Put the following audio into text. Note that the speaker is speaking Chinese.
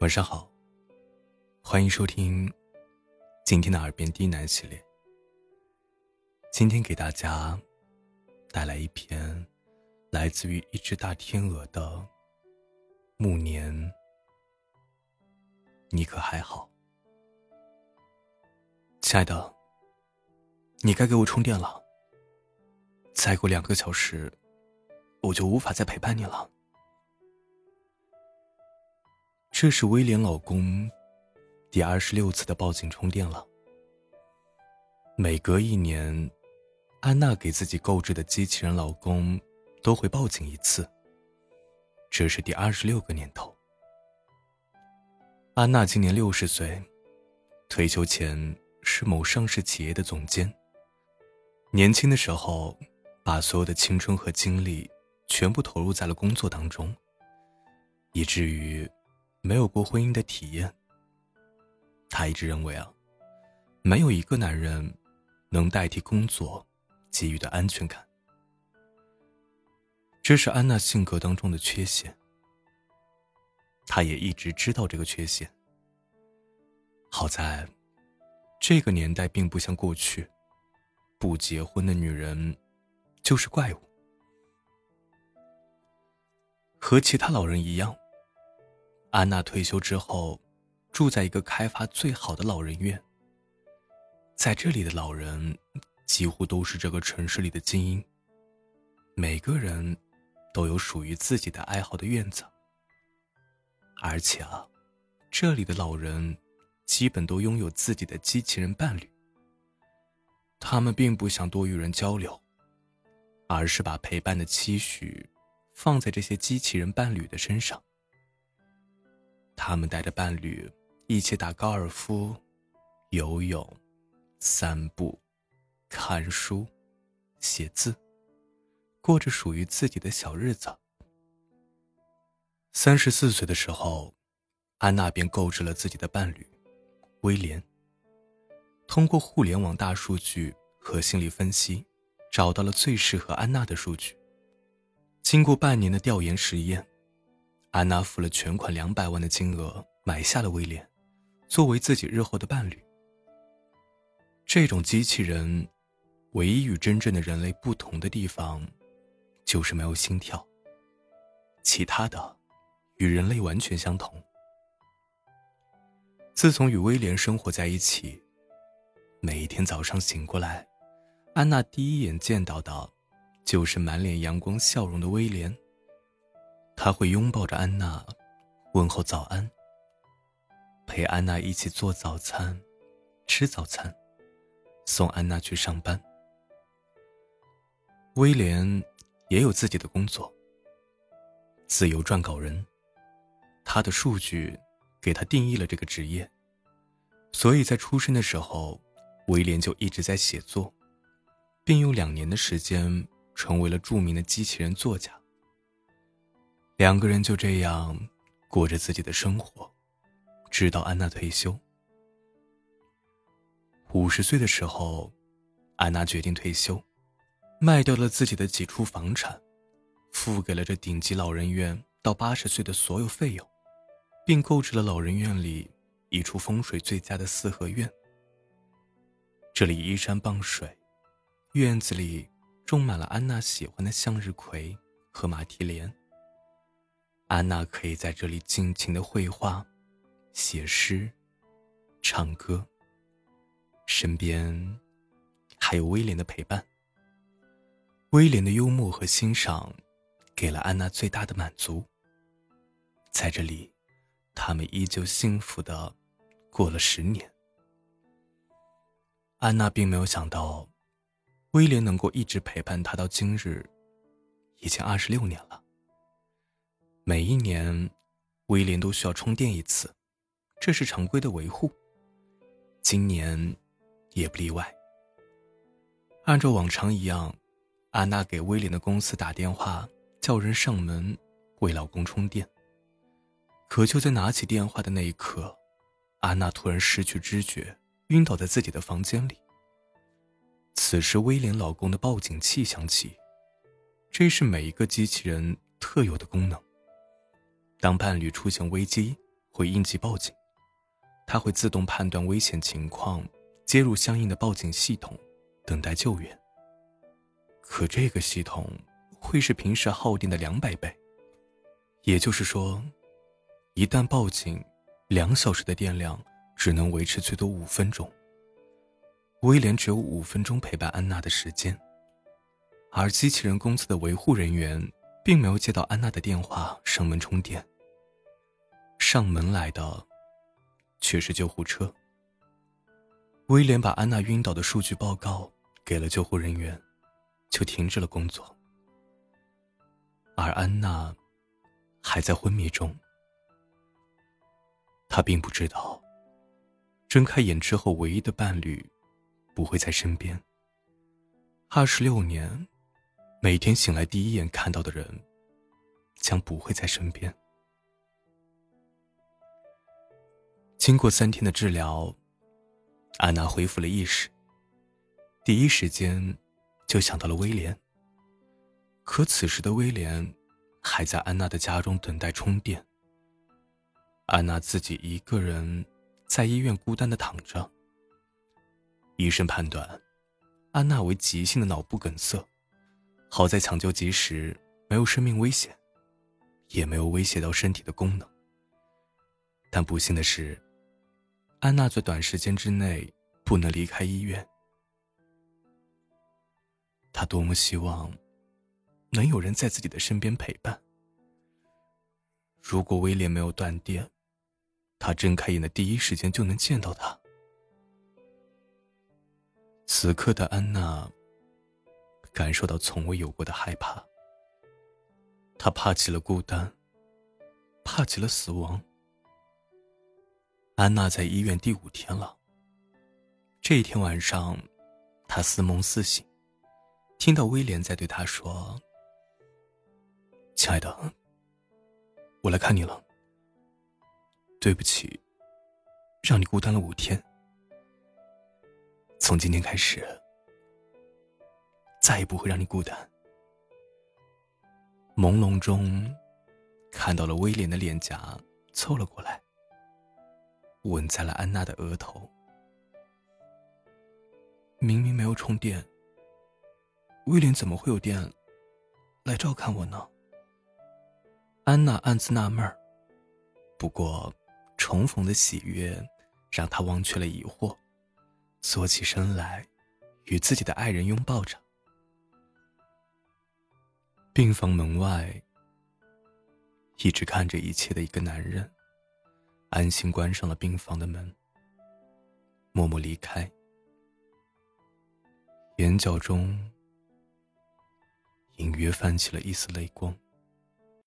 晚上好，欢迎收听今天的耳边低喃系列。今天给大家带来一篇来自于一只大天鹅的《暮年》，你可还好，亲爱的？你该给我充电了。再过两个小时，我就无法再陪伴你了。这是威廉老公第二十六次的报警充电了。每隔一年，安娜给自己购置的机器人老公都会报警一次。这是第二十六个年头。安娜今年六十岁，退休前是某上市企业的总监。年轻的时候，把所有的青春和精力全部投入在了工作当中，以至于。没有过婚姻的体验，他一直认为啊，没有一个男人能代替工作给予的安全感。这是安娜性格当中的缺陷，他也一直知道这个缺陷。好在，这个年代并不像过去，不结婚的女人就是怪物，和其他老人一样。安娜退休之后，住在一个开发最好的老人院。在这里的老人几乎都是这个城市里的精英，每个人都有属于自己的爱好的院子。而且啊，这里的老人基本都拥有自己的机器人伴侣。他们并不想多与人交流，而是把陪伴的期许放在这些机器人伴侣的身上。他们带着伴侣一起打高尔夫、游泳、散步、看书、写字，过着属于自己的小日子。三十四岁的时候，安娜便购置了自己的伴侣威廉。通过互联网大数据和心理分析，找到了最适合安娜的数据。经过半年的调研实验。安娜付了全款两百万的金额买下了威廉，作为自己日后的伴侣。这种机器人，唯一与真正的人类不同的地方，就是没有心跳。其他的，与人类完全相同。自从与威廉生活在一起，每一天早上醒过来，安娜第一眼见到的，就是满脸阳光笑容的威廉。他会拥抱着安娜，问候早安。陪安娜一起做早餐，吃早餐，送安娜去上班。威廉也有自己的工作，自由撰稿人。他的数据给他定义了这个职业，所以在出生的时候，威廉就一直在写作，并用两年的时间成为了著名的机器人作家。两个人就这样过着自己的生活，直到安娜退休。五十岁的时候，安娜决定退休，卖掉了自己的几处房产，付给了这顶级老人院到八十岁的所有费用，并购置了老人院里一处风水最佳的四合院。这里依山傍水，院子里种满了安娜喜欢的向日葵和马蹄莲。安娜可以在这里尽情的绘画、写诗、唱歌。身边还有威廉的陪伴。威廉的幽默和欣赏，给了安娜最大的满足。在这里，他们依旧幸福的过了十年。安娜并没有想到，威廉能够一直陪伴她到今日，已经二十六年了。每一年，威廉都需要充电一次，这是常规的维护。今年也不例外。按照往常一样，安娜给威廉的公司打电话，叫人上门为老公充电。可就在拿起电话的那一刻，安娜突然失去知觉，晕倒在自己的房间里。此时，威廉老公的报警器响起，这是每一个机器人特有的功能。当伴侣出现危机会应急报警，它会自动判断危险情况，接入相应的报警系统，等待救援。可这个系统会是平时耗电的两百倍，也就是说，一旦报警，两小时的电量只能维持最多五分钟。威廉只有五分钟陪伴安娜的时间，而机器人公司的维护人员并没有接到安娜的电话上门充电。上门来的却是救护车。威廉把安娜晕倒的数据报告给了救护人员，就停止了工作。而安娜还在昏迷中，她并不知道，睁开眼之后唯一的伴侣。不会在身边。二十六年，每天醒来第一眼看到的人，将不会在身边。经过三天的治疗，安娜恢复了意识。第一时间就想到了威廉。可此时的威廉还在安娜的家中等待充电。安娜自己一个人在医院孤单的躺着。医生判断，安娜为急性的脑部梗塞，好在抢救及时，没有生命危险，也没有威胁到身体的功能。但不幸的是，安娜在短时间之内不能离开医院。她多么希望能有人在自己的身边陪伴。如果威廉没有断电，她睁开眼的第一时间就能见到他。此刻的安娜感受到从未有过的害怕。她怕起了孤单，怕起了死亡。安娜在医院第五天了。这一天晚上，她似梦似醒，听到威廉在对她说：“亲爱的，我来看你了。对不起，让你孤单了五天。”从今天开始，再也不会让你孤单。朦胧中，看到了威廉的脸颊凑了过来，吻在了安娜的额头。明明没有充电，威廉怎么会有电来照看我呢？安娜暗自纳闷儿，不过重逢的喜悦让她忘却了疑惑。坐起身来，与自己的爱人拥抱着。病房门外，一直看着一切的一个男人，安心关上了病房的门，默默离开，眼角中隐约泛起了一丝泪光。